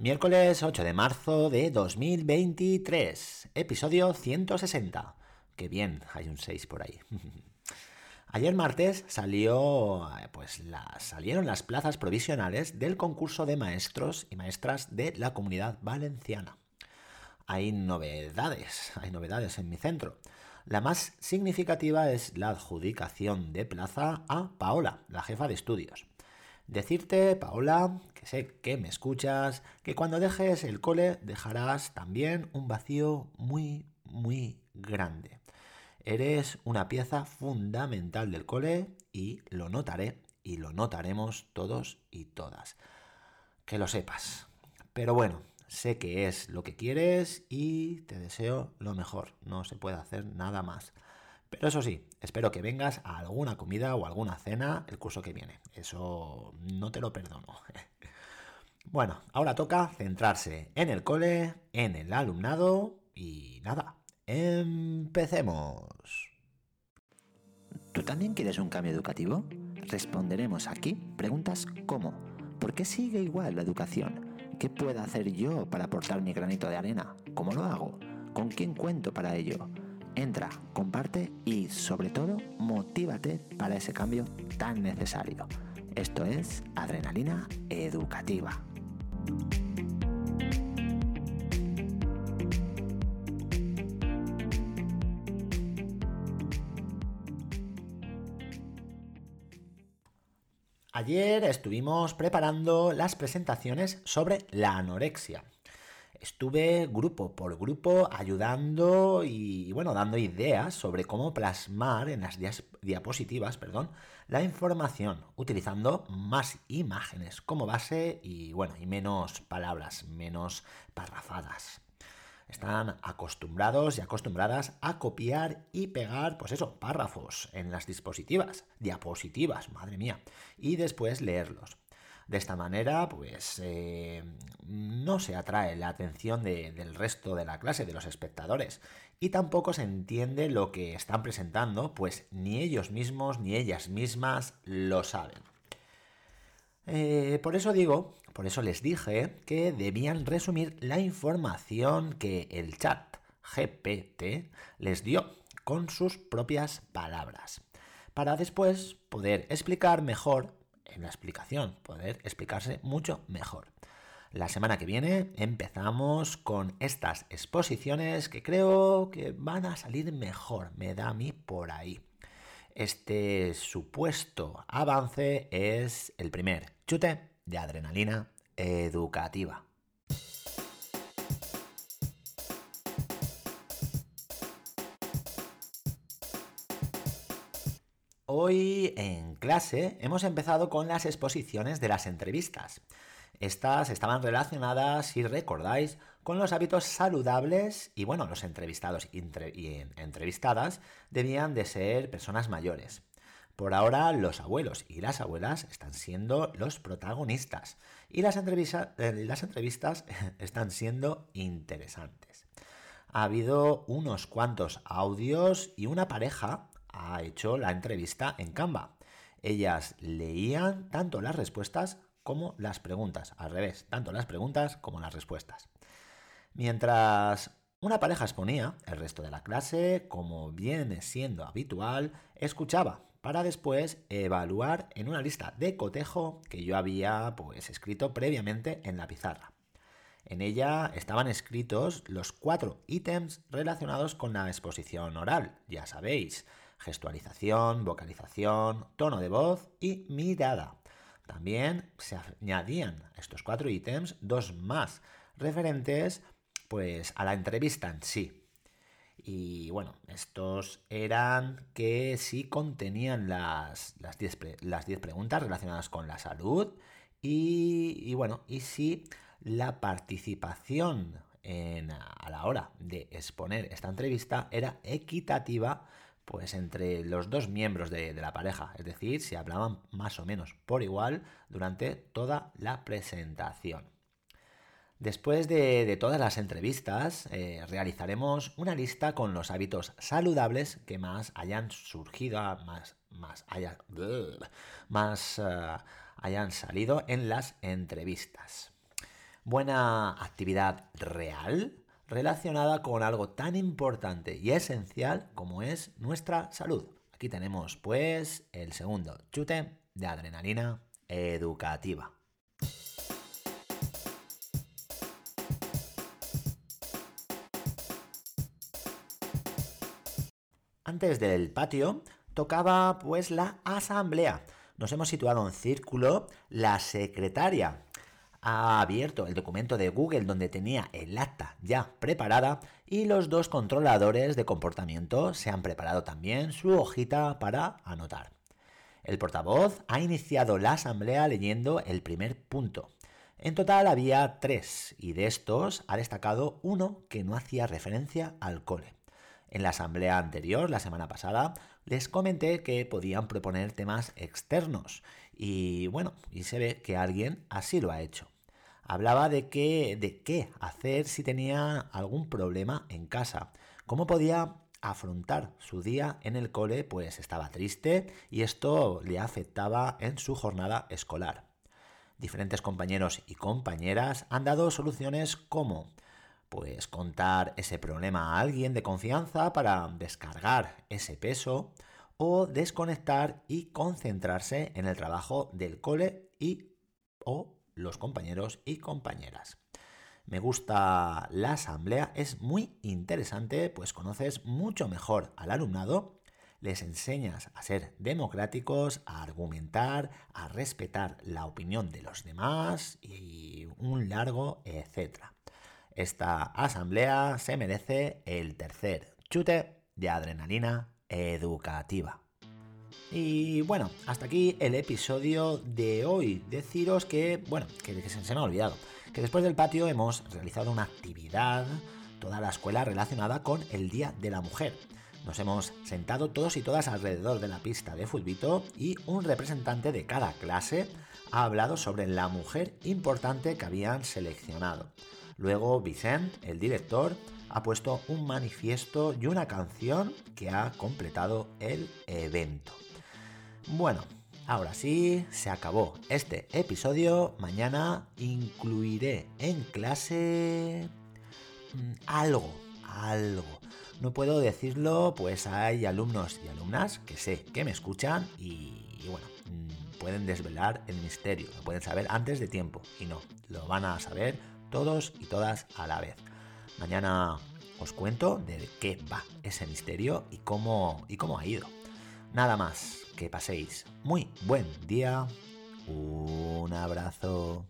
Miércoles 8 de marzo de 2023, episodio 160. Qué bien, hay un 6 por ahí. Ayer martes salió, pues salieron las plazas provisionales del concurso de maestros y maestras de la comunidad valenciana. Hay novedades, hay novedades en mi centro. La más significativa es la adjudicación de plaza a Paola, la jefa de estudios. Decirte, Paola, que sé que me escuchas, que cuando dejes el cole dejarás también un vacío muy, muy grande. Eres una pieza fundamental del cole y lo notaré y lo notaremos todos y todas. Que lo sepas. Pero bueno, sé que es lo que quieres y te deseo lo mejor. No se puede hacer nada más. Pero eso sí, espero que vengas a alguna comida o alguna cena el curso que viene. Eso no te lo perdono. Bueno, ahora toca centrarse en el cole, en el alumnado y nada, empecemos. ¿Tú también quieres un cambio educativo? Responderemos aquí preguntas como ¿por qué sigue igual la educación? ¿Qué puedo hacer yo para aportar mi granito de arena? ¿Cómo lo hago? ¿Con quién cuento para ello? Entra, comparte y sobre todo motívate para ese cambio tan necesario. Esto es Adrenalina Educativa. Ayer estuvimos preparando las presentaciones sobre la anorexia estuve grupo por grupo ayudando y, bueno, dando ideas sobre cómo plasmar en las diapositivas, perdón, la información, utilizando más imágenes como base y bueno, y menos palabras, menos parrafadas. Están acostumbrados y acostumbradas a copiar y pegar, pues eso, párrafos en las dispositivas, diapositivas, madre mía, y después leerlos. De esta manera, pues eh, no se atrae la atención del resto de la clase, de los espectadores, y tampoco se entiende lo que están presentando, pues ni ellos mismos ni ellas mismas lo saben. Eh, por eso digo, por eso les dije que debían resumir la información que el chat GPT les dio con sus propias palabras, para después poder explicar mejor en la explicación, poder explicarse mucho mejor. La semana que viene empezamos con estas exposiciones que creo que van a salir mejor, me da a mí por ahí. Este supuesto avance es el primer chute de adrenalina educativa. Hoy en clase hemos empezado con las exposiciones de las entrevistas. Estas estaban relacionadas, si recordáis, con los hábitos saludables y bueno, los entrevistados y entrevistadas debían de ser personas mayores. Por ahora los abuelos y las abuelas están siendo los protagonistas y las, eh, las entrevistas están siendo interesantes. Ha habido unos cuantos audios y una pareja ha hecho la entrevista en Canva. Ellas leían tanto las respuestas como las preguntas, al revés, tanto las preguntas como las respuestas. Mientras una pareja exponía, el resto de la clase, como viene siendo habitual, escuchaba para después evaluar en una lista de cotejo que yo había pues escrito previamente en la pizarra. En ella estaban escritos los cuatro ítems relacionados con la exposición oral, ya sabéis, gestualización, vocalización, tono de voz y mirada. También se añadían a estos cuatro ítems dos más referentes pues a la entrevista en sí. Y bueno, estos eran que sí contenían las 10 las preguntas relacionadas con la salud y, y bueno, y si la participación en, a la hora de exponer esta entrevista era equitativa pues entre los dos miembros de, la pareja, es decir, si hablaban más o menos por igual durante toda la presentación. Después de, todas las entrevistas, eh, realizaremos una lista con los hábitos saludables que más hayan surgido, más, más, más eh, hayan salido en las entrevistas. buena actividad real relacionada con algo tan importante y esencial como es nuestra salud. Aquí tenemos pues el segundo chute de adrenalina educativa. Antes del patio tocaba pues la asamblea. Nos hemos situado en círculo, la secretaria ha abierto el documento de Google donde tenía el acta ya preparada y los dos controladores de comportamiento se han preparado también su hojita para anotar. El portavoz ha iniciado la asamblea leyendo el primer punto. En total había tres y de estos ha destacado uno que no hacía referencia al cole. En la asamblea anterior, la semana pasada, les comenté que podían proponer temas externos y bueno, y se ve que alguien así lo ha hecho. Hablaba de qué, de qué hacer si tenía algún problema en casa, cómo podía afrontar su día en el cole, pues estaba triste y esto le afectaba en su jornada escolar. Diferentes compañeros y compañeras han dado soluciones como pues contar ese problema a alguien de confianza para descargar ese peso o desconectar y concentrarse en el trabajo del cole y o los compañeros y compañeras. Me gusta la asamblea, es muy interesante, pues conoces mucho mejor al alumnado, les enseñas a ser democráticos, a argumentar, a respetar la opinión de los demás y un largo etcétera. Esta asamblea se merece el tercer chute de adrenalina educativa. Y bueno, hasta aquí el episodio de hoy. Deciros que, bueno, que, se, me ha olvidado, que después del patio hemos realizado una actividad, toda la escuela relacionada con el Día de la Mujer. Nos hemos sentado todos y todas alrededor de la pista de futbito y un representante de cada clase ha hablado sobre la mujer importante que habían seleccionado. Luego Vicent, el director, ha puesto un manifiesto y una canción que ha completado el evento. Bueno, ahora sí, se acabó este episodio. Mañana incluiré en clase mm, algo, algo. No puedo decirlo, pues hay alumnos y alumnas que sé que me escuchan y, bueno, mm, pueden desvelar el misterio, lo pueden saber antes de tiempo y no, lo van a saber todos y todas a la vez. Mañana os cuento de qué va ese misterio y cómo, y cómo ha ido. Nada más, que paséis muy buen día. Un abrazo.